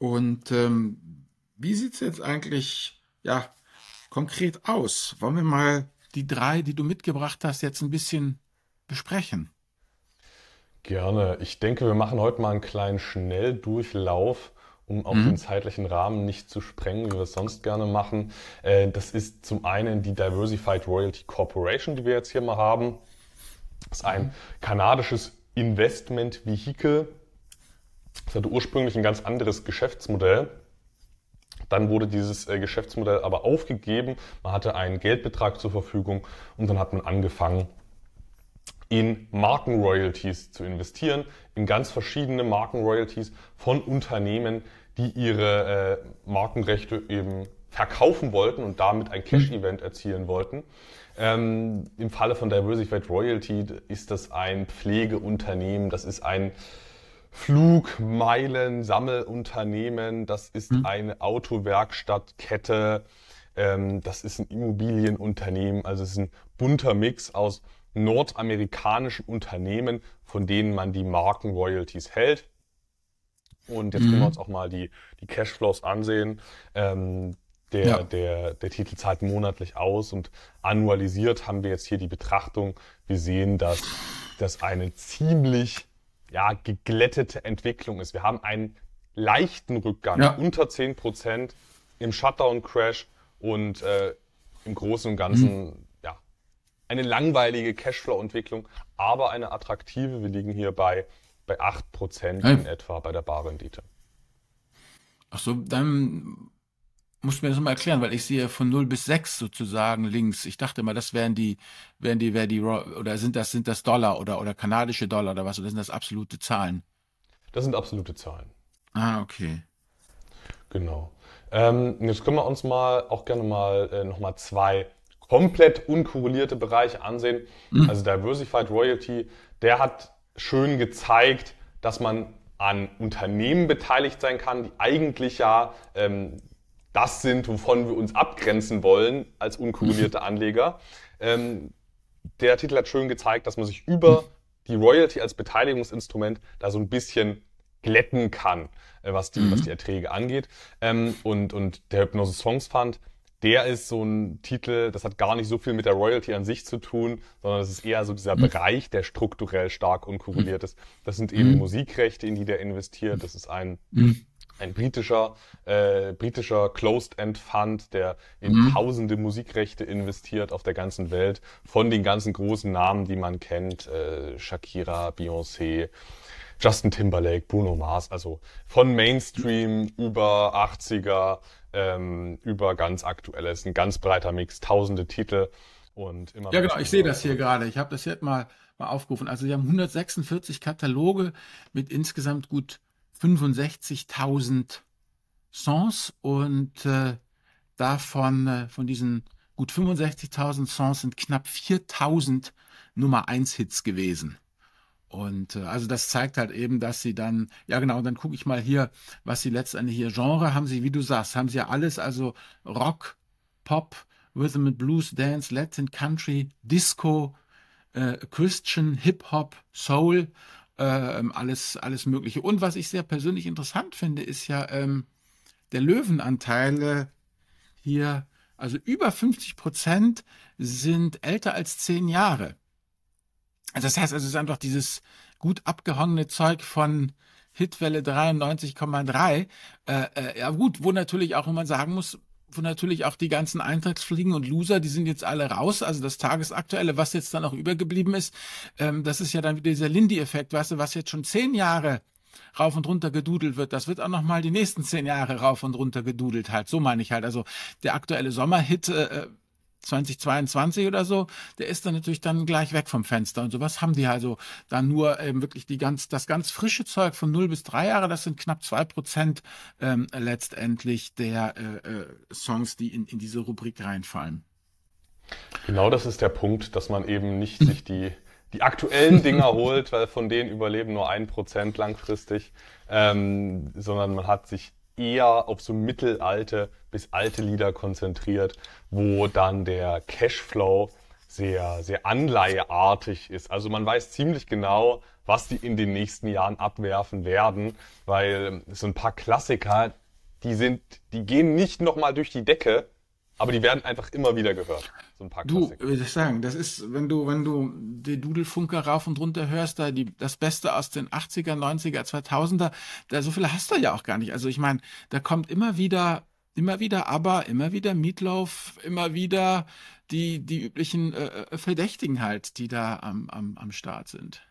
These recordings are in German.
Und ähm, wie sieht es jetzt eigentlich ja, konkret aus? Wollen wir mal die drei, die du mitgebracht hast, jetzt ein bisschen besprechen? Gerne. Ich denke, wir machen heute mal einen kleinen Schnelldurchlauf, um auch mhm. den zeitlichen Rahmen nicht zu sprengen, wie wir es sonst gerne machen. Äh, das ist zum einen die Diversified Royalty Corporation, die wir jetzt hier mal haben. Das ist ein kanadisches Investment-Vehikel. Das hatte ursprünglich ein ganz anderes Geschäftsmodell. Dann wurde dieses äh, Geschäftsmodell aber aufgegeben. Man hatte einen Geldbetrag zur Verfügung und dann hat man angefangen, in Markenroyalties zu investieren, in ganz verschiedene Markenroyalties von Unternehmen, die ihre äh, Markenrechte eben verkaufen wollten und damit ein Cash-Event erzielen wollten. Ähm, Im Falle von Diversified Royalty ist das ein Pflegeunternehmen, das ist ein Flugmeilen-Sammelunternehmen, das ist mhm. eine Autowerkstattkette, ähm, das ist ein Immobilienunternehmen, also es ist ein bunter Mix aus nordamerikanischen Unternehmen, von denen man die Marken-Royalties hält. Und jetzt mhm. können wir mhm. uns auch mal die, die Cashflows ansehen. Ähm, der, ja. der, der Titel zahlt monatlich aus und annualisiert haben wir jetzt hier die Betrachtung. Wir sehen, dass das eine ziemlich ja, geglättete Entwicklung ist. Wir haben einen leichten Rückgang, ja. unter 10 Prozent im Shutdown-Crash und äh, im Großen und Ganzen mhm. ja, eine langweilige Cashflow-Entwicklung, aber eine attraktive. Wir liegen hier bei, bei 8 Prozent in etwa bei der Barrendite. Ach so, dann musst du mir das mal erklären, weil ich sehe von 0 bis 6 sozusagen links. Ich dachte mal, das wären die, wären die, wären die, oder sind das, sind das Dollar oder, oder kanadische Dollar oder was, oder sind das absolute Zahlen? Das sind absolute Zahlen. Ah, okay. Genau. Ähm, jetzt können wir uns mal auch gerne mal äh, nochmal zwei komplett unkorrelierte Bereiche ansehen. Mhm. Also Diversified Royalty, der hat schön gezeigt, dass man an Unternehmen beteiligt sein kann, die eigentlich ja ähm, das sind, wovon wir uns abgrenzen wollen als unkorrelierte Anleger. Ähm, der Titel hat schön gezeigt, dass man sich über die Royalty als Beteiligungsinstrument da so ein bisschen glätten kann, äh, was, die, mhm. was die Erträge angeht. Ähm, und, und der Hypnosis Songs Fund, der ist so ein Titel, das hat gar nicht so viel mit der Royalty an sich zu tun, sondern es ist eher so dieser mhm. Bereich, der strukturell stark unkorreliert ist. Das sind eben mhm. Musikrechte, in die der investiert. Das ist ein mhm ein britischer, äh, britischer Closed-End Fund, der in mhm. tausende Musikrechte investiert auf der ganzen Welt, von den ganzen großen Namen, die man kennt, äh, Shakira, Beyoncé, Justin Timberlake, Bruno Mars, also von Mainstream über 80er, ähm, über ganz aktuelles, ein ganz breiter Mix, tausende Titel und immer. Ja, genau, ich sehe das hier gerade. Ich habe das jetzt mal, mal aufgerufen. Also sie haben 146 Kataloge mit insgesamt gut 65.000 Songs und äh, davon, äh, von diesen gut 65.000 Songs sind knapp 4.000 Nummer 1 Hits gewesen. Und äh, also das zeigt halt eben, dass sie dann, ja genau, dann gucke ich mal hier, was sie letztendlich hier Genre haben sie, wie du sagst, haben sie ja alles, also Rock, Pop, Rhythm and Blues, Dance, Latin, Country, Disco, äh, Christian, Hip Hop, Soul ähm, alles, alles Mögliche. Und was ich sehr persönlich interessant finde, ist ja ähm, der Löwenanteil äh, hier, also über 50 Prozent sind älter als zehn Jahre. Also das heißt, es ist einfach dieses gut abgehangene Zeug von Hitwelle 93,3. Äh, äh, ja gut, wo natürlich auch, wenn man sagen muss, wo natürlich auch die ganzen Eintagsfliegen und Loser, die sind jetzt alle raus. Also das Tagesaktuelle, was jetzt dann noch übergeblieben ist, ähm, das ist ja dann wieder dieser Lindy-Effekt, weißt du, was jetzt schon zehn Jahre rauf und runter gedudelt wird, das wird auch noch mal die nächsten zehn Jahre rauf und runter gedudelt halt. So meine ich halt. Also der aktuelle Sommerhit äh, 2022 oder so, der ist dann natürlich dann gleich weg vom Fenster. Und sowas haben die also dann nur eben wirklich die ganz, das ganz frische Zeug von 0 bis 3 Jahre, das sind knapp 2 Prozent ähm, letztendlich der äh, äh, Songs, die in, in diese Rubrik reinfallen. Genau das ist der Punkt, dass man eben nicht sich die, die aktuellen Dinger holt, weil von denen überleben nur ein Prozent langfristig, ähm, sondern man hat sich eher auf so mittelalte bis alte Lieder konzentriert, wo dann der Cashflow sehr, sehr anleiheartig ist. Also man weiß ziemlich genau, was die in den nächsten Jahren abwerfen werden, weil so ein paar Klassiker, die sind, die gehen nicht nochmal durch die Decke, aber die werden einfach immer wieder gehört. So ein paar du, würde ich sagen, das ist, wenn du, wenn du die Dudelfunker rauf und runter hörst, da die, das Beste aus den 80er, 90er, 2000er, da so viele hast du ja auch gar nicht. Also ich meine, da kommt immer wieder, immer wieder aber, immer wieder Meatloaf, immer wieder die, die üblichen äh, äh Verdächtigen halt, die da am, am, am Start sind.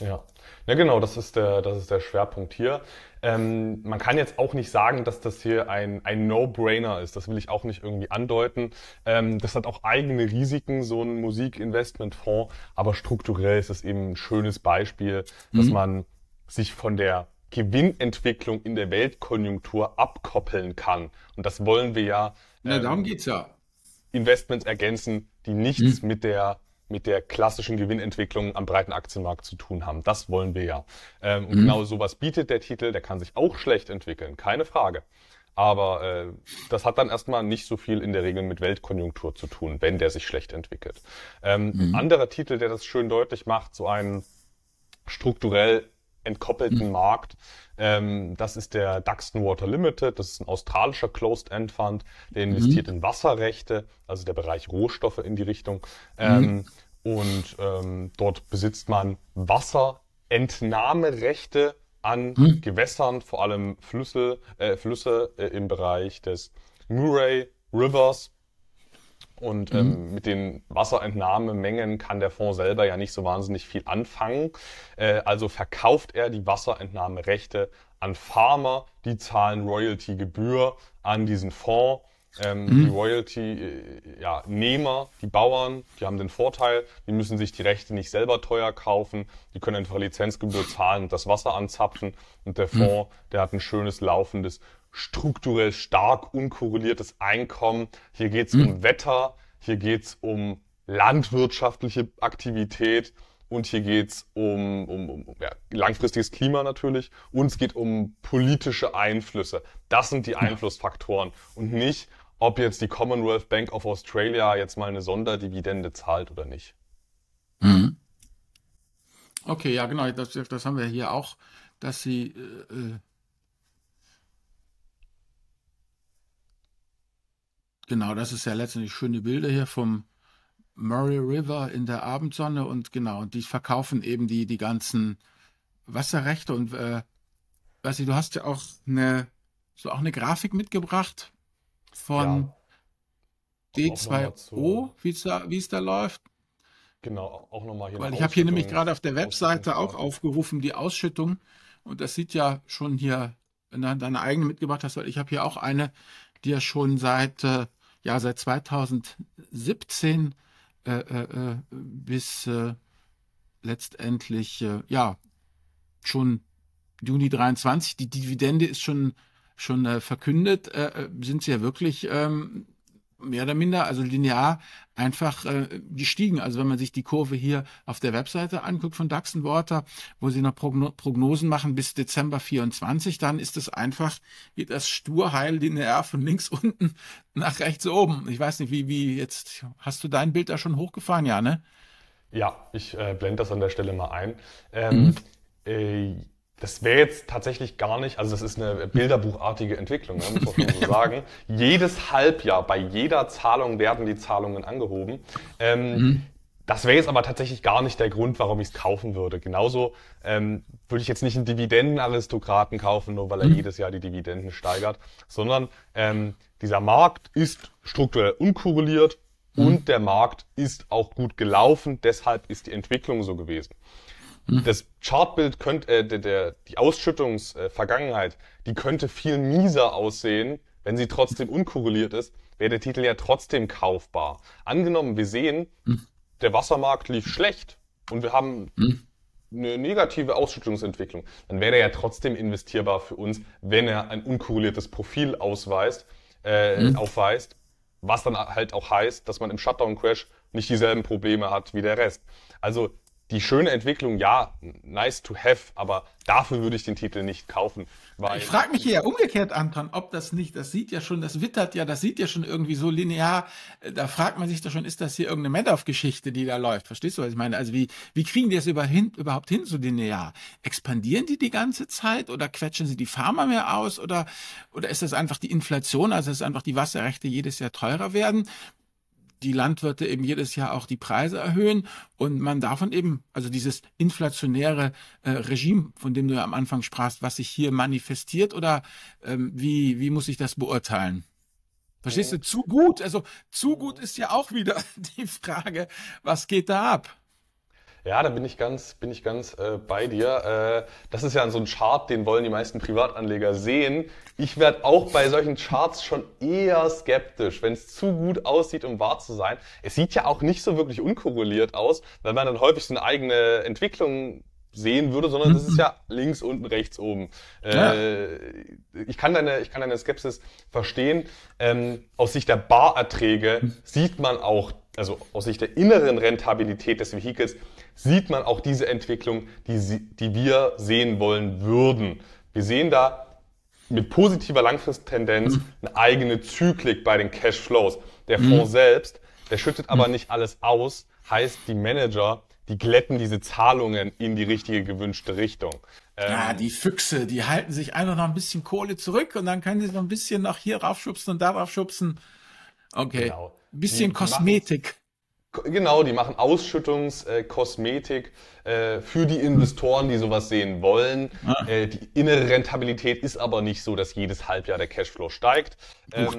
Ja, ja genau, das ist der, das ist der Schwerpunkt hier. Ähm, man kann jetzt auch nicht sagen, dass das hier ein, ein No-Brainer ist. Das will ich auch nicht irgendwie andeuten. Ähm, das hat auch eigene Risiken, so ein Musikinvestmentfonds, aber strukturell ist es eben ein schönes Beispiel, dass mhm. man sich von der Gewinnentwicklung in der Weltkonjunktur abkoppeln kann. Und das wollen wir ja. Ähm, ja, darum geht's ja. Investments ergänzen, die nichts mhm. mit der mit der klassischen Gewinnentwicklung am breiten Aktienmarkt zu tun haben. Das wollen wir ja. Ähm, und mhm. genau sowas bietet der Titel. Der kann sich auch schlecht entwickeln, keine Frage. Aber äh, das hat dann erstmal nicht so viel in der Regel mit Weltkonjunktur zu tun, wenn der sich schlecht entwickelt. Ähm, mhm. Anderer Titel, der das schön deutlich macht, so einen strukturell entkoppelten mhm. Markt, ähm, das ist der Duxton Water Limited. Das ist ein australischer Closed-End Fund. Der mhm. investiert mhm. in Wasserrechte, also der Bereich Rohstoffe in die Richtung. Ähm, mhm. Und ähm, dort besitzt man Wasserentnahmerechte an mhm. Gewässern, vor allem Flüsse, äh, Flüsse äh, im Bereich des Murray Rivers und ähm, mhm. mit den Wasserentnahmemengen kann der Fonds selber ja nicht so wahnsinnig viel anfangen. Äh, also verkauft er die Wasserentnahmerechte an Farmer, die zahlen Royalty-Gebühr an diesen Fonds. Ähm, mhm. Die Royalty-Nehmer, ja, die Bauern, die haben den Vorteil, die müssen sich die Rechte nicht selber teuer kaufen, die können einfach Lizenzgebühr zahlen und das Wasser anzapfen. Und der mhm. Fonds, mhm. der hat ein schönes laufendes strukturell stark unkorreliertes Einkommen. Hier geht es mhm. um Wetter, hier geht es um landwirtschaftliche Aktivität und hier geht es um, um, um ja, langfristiges Klima natürlich und es geht um politische Einflüsse. Das sind die Einflussfaktoren und nicht, ob jetzt die Commonwealth Bank of Australia jetzt mal eine Sonderdividende zahlt oder nicht. Mhm. Okay, ja genau, das, das haben wir hier auch, dass sie äh, Genau, das ist ja letztendlich schöne Bilder hier vom Murray River in der Abendsonne und genau, und die verkaufen eben die, die ganzen Wasserrechte und äh, weiß ich, du hast ja auch eine, so auch eine Grafik mitgebracht von ja. D2O, wie es da, wie es da läuft. Genau, auch nochmal hier. Weil ich habe hier nämlich gerade auf der Webseite auch aufgerufen, die Ausschüttung. Und das sieht ja schon hier, wenn du deine eigene mitgebracht hast, weil ich habe hier auch eine, die ja schon seit äh, ja seit 2017 äh, äh, äh, bis äh, letztendlich äh, ja schon Juni 23. Die Dividende ist schon schon äh, verkündet. Sind sie ja wirklich ähm, mehr oder minder, also linear, einfach äh, gestiegen. Also wenn man sich die Kurve hier auf der Webseite anguckt von Daxon Water, wo sie noch Progno Prognosen machen bis Dezember 24, dann ist es einfach, geht das sturheil linear von links unten nach rechts oben. Ich weiß nicht, wie, wie jetzt, hast du dein Bild da schon hochgefahren, ja, ne? Ja, ich äh, blende das an der Stelle mal ein. Ähm, mhm. äh, das wäre jetzt tatsächlich gar nicht, also das ist eine bilderbuchartige Entwicklung, ne, muss man so sagen. Jedes Halbjahr, bei jeder Zahlung werden die Zahlungen angehoben. Ähm, mhm. Das wäre jetzt aber tatsächlich gar nicht der Grund, warum ich es kaufen würde. Genauso ähm, würde ich jetzt nicht einen Dividendenaristokraten kaufen, nur weil er mhm. jedes Jahr die Dividenden steigert, sondern ähm, dieser Markt ist strukturell unkorreliert mhm. und der Markt ist auch gut gelaufen, deshalb ist die Entwicklung so gewesen. Hm. Das Chartbild könnte, äh, der, der, die Ausschüttungsvergangenheit, äh, die könnte viel mieser aussehen, wenn sie trotzdem unkorreliert ist, wäre der Titel ja trotzdem kaufbar. Angenommen, wir sehen, hm. der Wassermarkt lief schlecht und wir haben hm. eine negative Ausschüttungsentwicklung, dann wäre er ja trotzdem investierbar für uns, wenn er ein unkorreliertes Profil ausweist, äh, hm. aufweist, was dann halt auch heißt, dass man im Shutdown-Crash nicht dieselben Probleme hat wie der Rest. Also die schöne Entwicklung, ja, nice to have, aber dafür würde ich den Titel nicht kaufen. Ich frage mich hier umgekehrt, Anton, ob das nicht, das sieht ja schon, das wittert ja, das sieht ja schon irgendwie so linear, da fragt man sich doch schon, ist das hier irgendeine Madoff-Geschichte, die da läuft? Verstehst du, was ich meine? Also wie, wie kriegen die es über hin, überhaupt hin so linear? Expandieren die die ganze Zeit oder quetschen sie die Pharma mehr aus oder, oder ist das einfach die Inflation, also ist einfach die Wasserrechte jedes Jahr teurer werden? Die Landwirte eben jedes Jahr auch die Preise erhöhen und man davon eben, also dieses inflationäre äh, Regime, von dem du ja am Anfang sprachst, was sich hier manifestiert oder ähm, wie, wie muss ich das beurteilen? Verstehst du? Zu gut. Also zu gut ist ja auch wieder die Frage, was geht da ab? Ja, da bin ich ganz, bin ich ganz äh, bei dir. Äh, das ist ja so ein Chart, den wollen die meisten Privatanleger sehen. Ich werde auch bei solchen Charts schon eher skeptisch, wenn es zu gut aussieht, um wahr zu sein. Es sieht ja auch nicht so wirklich unkorreliert aus, weil man dann häufig so eine eigene Entwicklung sehen würde, sondern das ist ja links, unten, rechts, oben. Äh, ich, kann deine, ich kann deine Skepsis verstehen. Ähm, aus Sicht der Barerträge sieht man auch, also aus Sicht der inneren Rentabilität des Vehikels, sieht man auch diese Entwicklung, die, die wir sehen wollen würden. Wir sehen da mit positiver Langfristtendenz mhm. eine eigene Zyklik bei den Cashflows. Der mhm. Fonds selbst, der schüttet aber mhm. nicht alles aus, heißt die Manager, die glätten diese Zahlungen in die richtige gewünschte Richtung. ja, ähm, die Füchse, die halten sich einfach noch ein bisschen Kohle zurück und dann können sie noch ein bisschen noch hier raufschubsen und da raufschubsen. Okay. Genau. Ein bisschen die, Kosmetik. Genau, die machen Ausschüttungskosmetik äh, äh, für die Investoren, die sowas sehen wollen. Ah. Äh, die innere Rentabilität ist aber nicht so, dass jedes Halbjahr der Cashflow steigt. Ähm,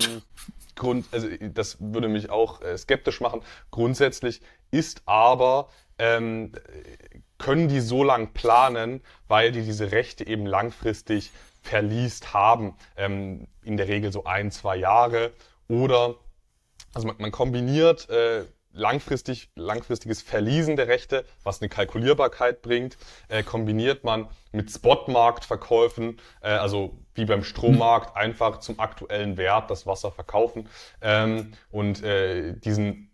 Grund, also das würde mich auch äh, skeptisch machen. Grundsätzlich ist aber ähm, können die so lang planen, weil die diese Rechte eben langfristig verliest haben. Ähm, in der Regel so ein, zwei Jahre. Oder also man, man kombiniert äh, langfristig, langfristiges Verliesen der Rechte, was eine Kalkulierbarkeit bringt, äh, kombiniert man mit Spotmarktverkäufen, äh, also wie beim Strommarkt einfach zum aktuellen Wert das Wasser verkaufen ähm, und äh, diesen,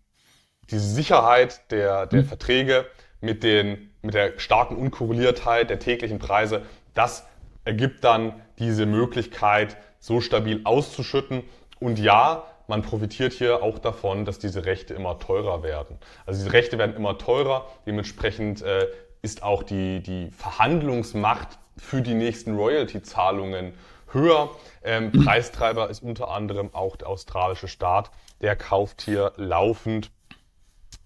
diese Sicherheit der, der mhm. Verträge mit, den, mit der starken Unkorreliertheit der täglichen Preise, das ergibt dann diese Möglichkeit, so stabil auszuschütten. Und ja, man profitiert hier auch davon, dass diese Rechte immer teurer werden. Also diese Rechte werden immer teurer, dementsprechend äh, ist auch die, die Verhandlungsmacht für die nächsten Royalty-Zahlungen höher. Ähm. Preistreiber ist unter anderem auch der australische Staat, der kauft hier laufend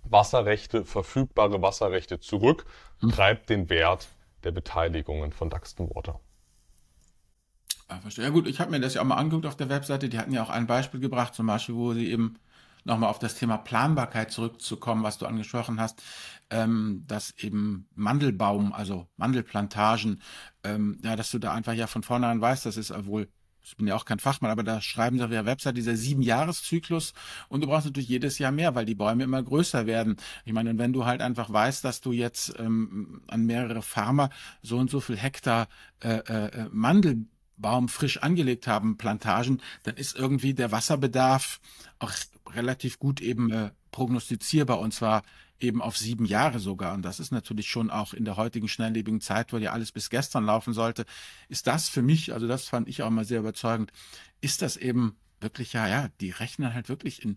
Wasserrechte, verfügbare Wasserrechte zurück, mhm. treibt den Wert der Beteiligungen von Duxton Water. Ah. Ja gut, ich habe mir das ja auch mal angeguckt auf der Webseite. Die hatten ja auch ein Beispiel gebracht, zum Beispiel, wo sie eben nochmal auf das Thema Planbarkeit zurückzukommen, was du angesprochen hast, ähm, dass eben Mandelbaum, also Mandelplantagen, ähm, ja, dass du da einfach ja von vornherein weißt, das ist wohl ich bin ja auch kein Fachmann, aber da schreiben sie auf ihrer Website dieser Sieben-Jahres-Zyklus und du brauchst natürlich jedes Jahr mehr, weil die Bäume immer größer werden. Ich meine, und wenn du halt einfach weißt, dass du jetzt ähm, an mehrere Farmer so und so viel Hektar äh, äh, Mandel Baum frisch angelegt haben, Plantagen, dann ist irgendwie der Wasserbedarf auch relativ gut eben äh, prognostizierbar und zwar eben auf sieben Jahre sogar. Und das ist natürlich schon auch in der heutigen schnelllebigen Zeit, wo ja alles bis gestern laufen sollte, ist das für mich, also das fand ich auch mal sehr überzeugend, ist das eben wirklich, ja, ja, die rechnen halt wirklich in,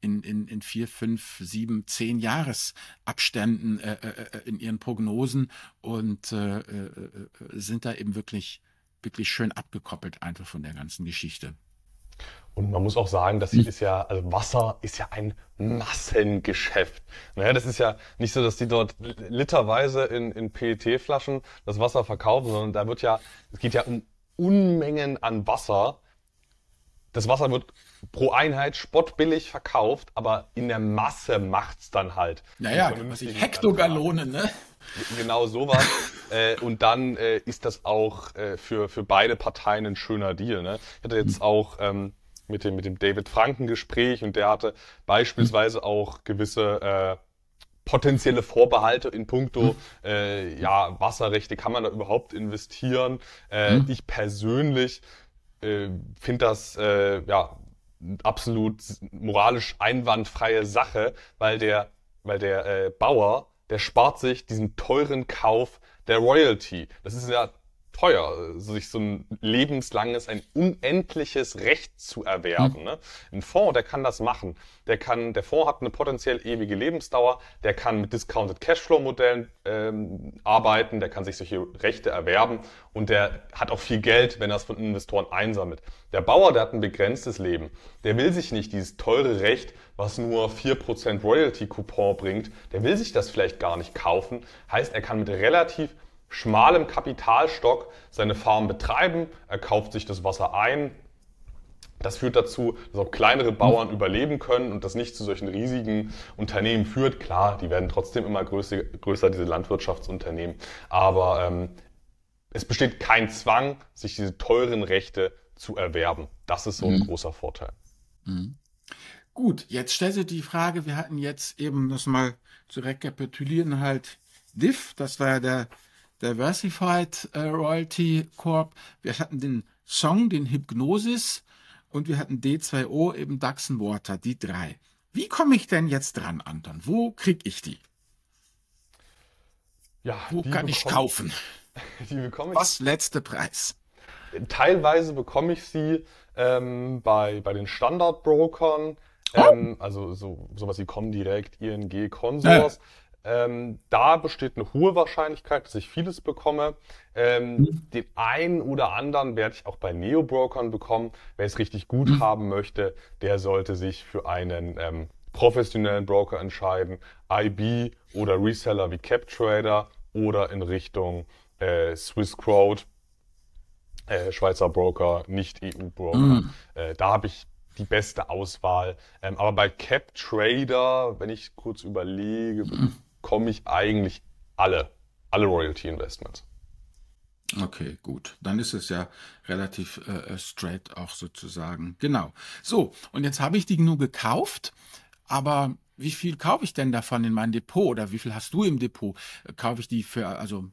in, in, in vier, fünf, sieben, zehn Jahresabständen äh, äh, äh in ihren Prognosen und äh, äh, äh, sind da eben wirklich wirklich schön abgekoppelt einfach von der ganzen Geschichte. Und man muss auch sagen, das hier hm. ist ja, also Wasser ist ja ein Massengeschäft. Naja, das ist ja nicht so, dass die dort literweise in, in PET-Flaschen das Wasser verkaufen, sondern da wird ja, es geht ja um Unmengen an Wasser. Das Wasser wird pro Einheit spottbillig verkauft, aber in der Masse macht's dann halt. Naja, was ich Hektogalonen, ne? Genau sowas. Äh, und dann äh, ist das auch äh, für, für beide Parteien ein schöner Deal. Ne? Ich hatte jetzt auch ähm, mit, dem, mit dem David Franken Gespräch und der hatte beispielsweise auch gewisse äh, potenzielle Vorbehalte in puncto äh, ja, Wasserrechte, kann man da überhaupt investieren? Äh, mhm. Ich persönlich äh, finde das äh, ja absolut moralisch einwandfreie Sache, weil der, weil der äh, Bauer der spart sich diesen teuren Kauf der Royalty. Das ist ja teuer, sich so ein lebenslanges, ein unendliches Recht zu erwerben. Mhm. Ne? Ein Fonds, der kann das machen. Der kann, der Fonds hat eine potenziell ewige Lebensdauer, der kann mit Discounted Cashflow-Modellen ähm, arbeiten, der kann sich solche Rechte erwerben und der hat auch viel Geld, wenn er es von Investoren einsammelt. Der Bauer, der hat ein begrenztes Leben. Der will sich nicht dieses teure Recht, was nur 4% Royalty-Coupon bringt, der will sich das vielleicht gar nicht kaufen. Heißt, er kann mit relativ schmalem Kapitalstock seine Farm betreiben. Er kauft sich das Wasser ein. Das führt dazu, dass auch kleinere Bauern überleben können und das nicht zu solchen riesigen Unternehmen führt. Klar, die werden trotzdem immer größer, größer diese Landwirtschaftsunternehmen. Aber ähm, es besteht kein Zwang, sich diese teuren Rechte zu erwerben. Das ist so ein mhm. großer Vorteil. Mhm. Gut, jetzt stellt sich die Frage, wir hatten jetzt eben das mal zu rekapitulieren halt DIF, das war ja der Diversified äh, Royalty Corp. Wir hatten den Song, den Hypnosis und wir hatten D2O, eben Daxon Water, die drei. Wie komme ich denn jetzt dran, Anton? Wo kriege ich die? Ja, Wo kann ich kaufen? Die bekomme ich. Was letzte Preis? Teilweise bekomme ich sie ähm, bei, bei den Standardbrokern, oh. ähm, also so, sowas wie Comdirect, ING, Consors. Ja. Ähm, da besteht eine hohe Wahrscheinlichkeit, dass ich vieles bekomme. Ähm, mhm. Den einen oder anderen werde ich auch bei Neo-Brokern bekommen. Wer es richtig gut mhm. haben möchte, der sollte sich für einen ähm, professionellen Broker entscheiden. IB oder Reseller wie CapTrader oder in Richtung äh, Swissquote, äh, Schweizer Broker, nicht EU-Broker. Mhm. Äh, da habe ich die beste Auswahl. Ähm, aber bei CapTrader, wenn ich kurz überlege, bekomme ich eigentlich alle, alle Royalty Investments. Okay, gut. Dann ist es ja relativ äh, äh, straight auch sozusagen. Genau. So, und jetzt habe ich die nur gekauft, aber wie viel kaufe ich denn davon in mein Depot oder wie viel hast du im Depot? Kaufe ich die für, also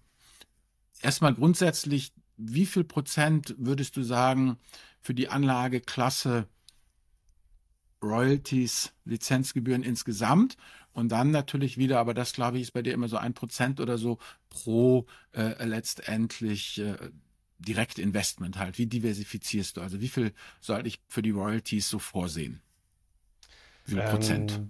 erstmal grundsätzlich, wie viel Prozent würdest du sagen für die Anlageklasse Royalties, Lizenzgebühren insgesamt und dann natürlich wieder, aber das glaube ich ist bei dir immer so ein Prozent oder so pro äh, letztendlich äh, Direktinvestment halt. Wie diversifizierst du? Also wie viel soll ich für die Royalties so vorsehen? Wie viel ähm, Prozent?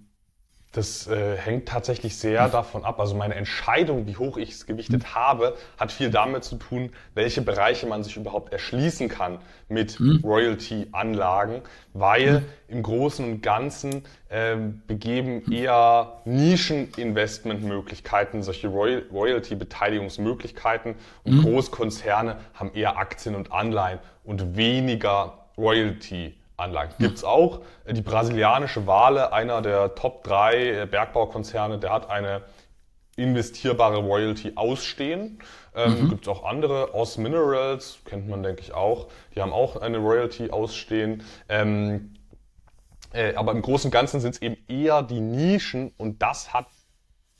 Das äh, hängt tatsächlich sehr davon ab. Also meine Entscheidung, wie hoch ich es gewichtet mhm. habe, hat viel damit zu tun, welche Bereiche man sich überhaupt erschließen kann mit mhm. Royalty-Anlagen, weil mhm. im Großen und Ganzen äh, begeben eher Nischen-Investmentmöglichkeiten, solche Roy Royalty-Beteiligungsmöglichkeiten und mhm. Großkonzerne haben eher Aktien und Anleihen und weniger Royalty. Anlagen. Gibt es auch. Die brasilianische Wale, einer der Top 3 äh, Bergbaukonzerne, der hat eine investierbare Royalty ausstehen. Ähm, mhm. Gibt es auch andere. Oz Minerals, kennt man denke ich auch. Die haben auch eine Royalty ausstehen. Ähm, äh, aber im Großen und Ganzen sind es eben eher die Nischen und das hat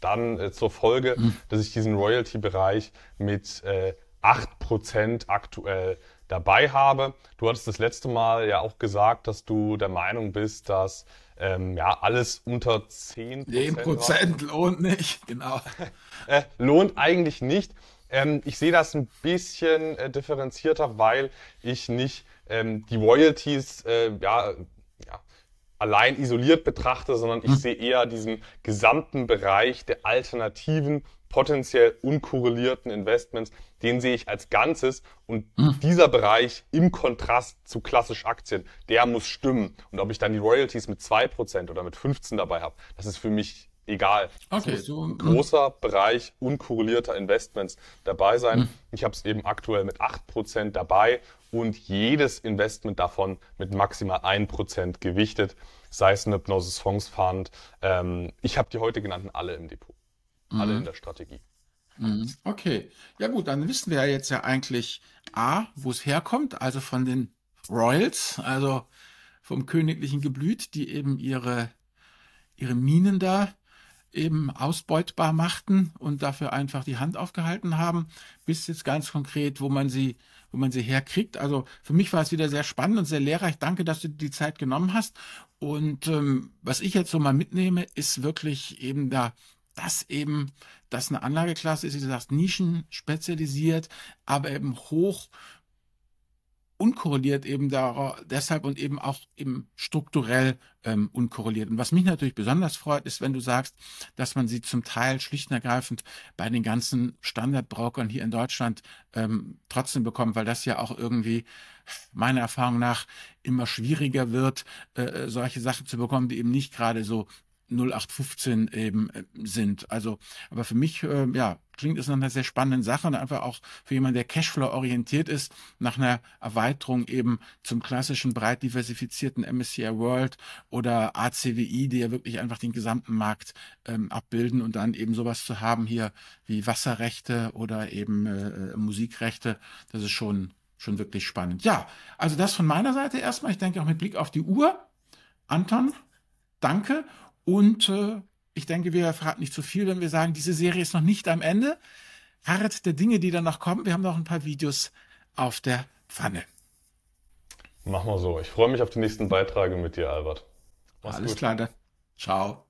dann äh, zur Folge, mhm. dass ich diesen Royalty-Bereich mit äh, 8% aktuell dabei habe. Du hattest das letzte Mal ja auch gesagt, dass du der Meinung bist, dass ähm, ja alles unter 10%, 10 lohnt nicht, genau. äh, lohnt eigentlich nicht. Ähm, ich sehe das ein bisschen äh, differenzierter, weil ich nicht ähm, die Royalties äh, ja, ja, allein isoliert betrachte, sondern ich hm. sehe eher diesen gesamten Bereich der alternativen potenziell unkorrelierten Investments, den sehe ich als Ganzes und mhm. dieser Bereich im Kontrast zu klassisch Aktien, der muss stimmen. Und ob ich dann die Royalties mit 2% oder mit 15 dabei habe, das ist für mich egal. Okay, so ein hm. großer Bereich unkorrelierter Investments dabei sein. Mhm. Ich habe es eben aktuell mit 8% dabei und jedes Investment davon mit maximal 1% gewichtet, sei es ein Hypnosis Fonds Fund. Ähm, ich habe die heute genannten alle im Depot alle mhm. in der Strategie. Mhm. Okay, ja gut, dann wissen wir ja jetzt ja eigentlich A, wo es herkommt, also von den Royals, also vom königlichen Geblüt, die eben ihre, ihre Minen da eben ausbeutbar machten und dafür einfach die Hand aufgehalten haben, bis jetzt ganz konkret, wo man sie, wo man sie herkriegt. Also für mich war es wieder sehr spannend und sehr lehrreich. Danke, dass du die Zeit genommen hast. Und ähm, was ich jetzt so mal mitnehme, ist wirklich eben da dass eben das eine Anlageklasse ist, wie du sagst, Nischen spezialisiert, aber eben hoch unkorreliert eben deshalb und eben auch eben strukturell ähm, unkorreliert. Und was mich natürlich besonders freut, ist, wenn du sagst, dass man sie zum Teil schlicht und ergreifend bei den ganzen Standardbrokern hier in Deutschland ähm, trotzdem bekommt, weil das ja auch irgendwie meiner Erfahrung nach immer schwieriger wird, äh, solche Sachen zu bekommen, die eben nicht gerade so 0815 eben äh, sind. Also, aber für mich, äh, ja, klingt es nach einer sehr spannenden Sache und einfach auch für jemanden, der Cashflow orientiert ist, nach einer Erweiterung eben zum klassischen breit diversifizierten MSCI World oder ACWI, die ja wirklich einfach den gesamten Markt ähm, abbilden und dann eben sowas zu haben hier wie Wasserrechte oder eben äh, Musikrechte, das ist schon schon wirklich spannend. Ja, also das von meiner Seite erstmal. Ich denke auch mit Blick auf die Uhr. Anton, danke. Und äh, ich denke, wir verraten nicht zu viel, wenn wir sagen, diese Serie ist noch nicht am Ende. Harret der Dinge, die dann noch kommen. Wir haben noch ein paar Videos auf der Pfanne. Machen wir so. Ich freue mich auf die nächsten Beiträge mit dir, Albert. Mach's Alles gut. klar, dann. Ciao.